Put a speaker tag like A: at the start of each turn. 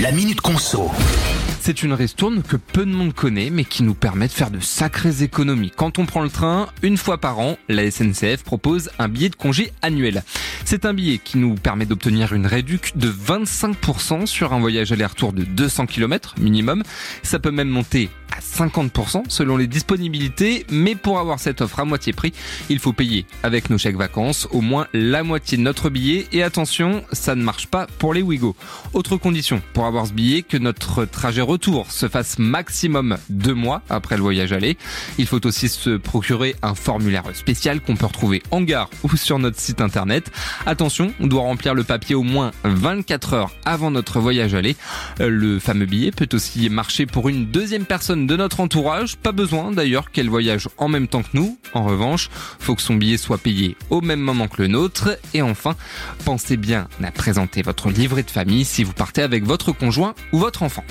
A: La Minute Conso.
B: C'est une ristourne que peu de monde connaît, mais qui nous permet de faire de sacrées économies. Quand on prend le train, une fois par an, la SNCF propose un billet de congé annuel. C'est un billet qui nous permet d'obtenir une réduction de 25% sur un voyage aller-retour de 200 km minimum. Ça peut même monter à 50% selon les disponibilités, mais pour avoir cette offre à moitié prix, il faut payer avec nos chèques vacances au moins la moitié de notre billet et attention, ça ne marche pas pour les Wigo. Autre condition pour avoir ce billet, que notre trajet retour se fasse maximum deux mois après le voyage aller. Il faut aussi se procurer un formulaire spécial qu'on peut retrouver en gare ou sur notre site internet. Attention, on doit remplir le papier au moins 24 heures avant notre voyage aller. Le fameux billet peut aussi marcher pour une deuxième personne de notre entourage. Pas besoin d'ailleurs qu'elle voyage en même temps que nous. En revanche, faut que son billet soit payé au même moment que le nôtre. Et enfin, pensez bien à présenter votre livret de famille si vous partez avec votre conjoint ou votre enfant.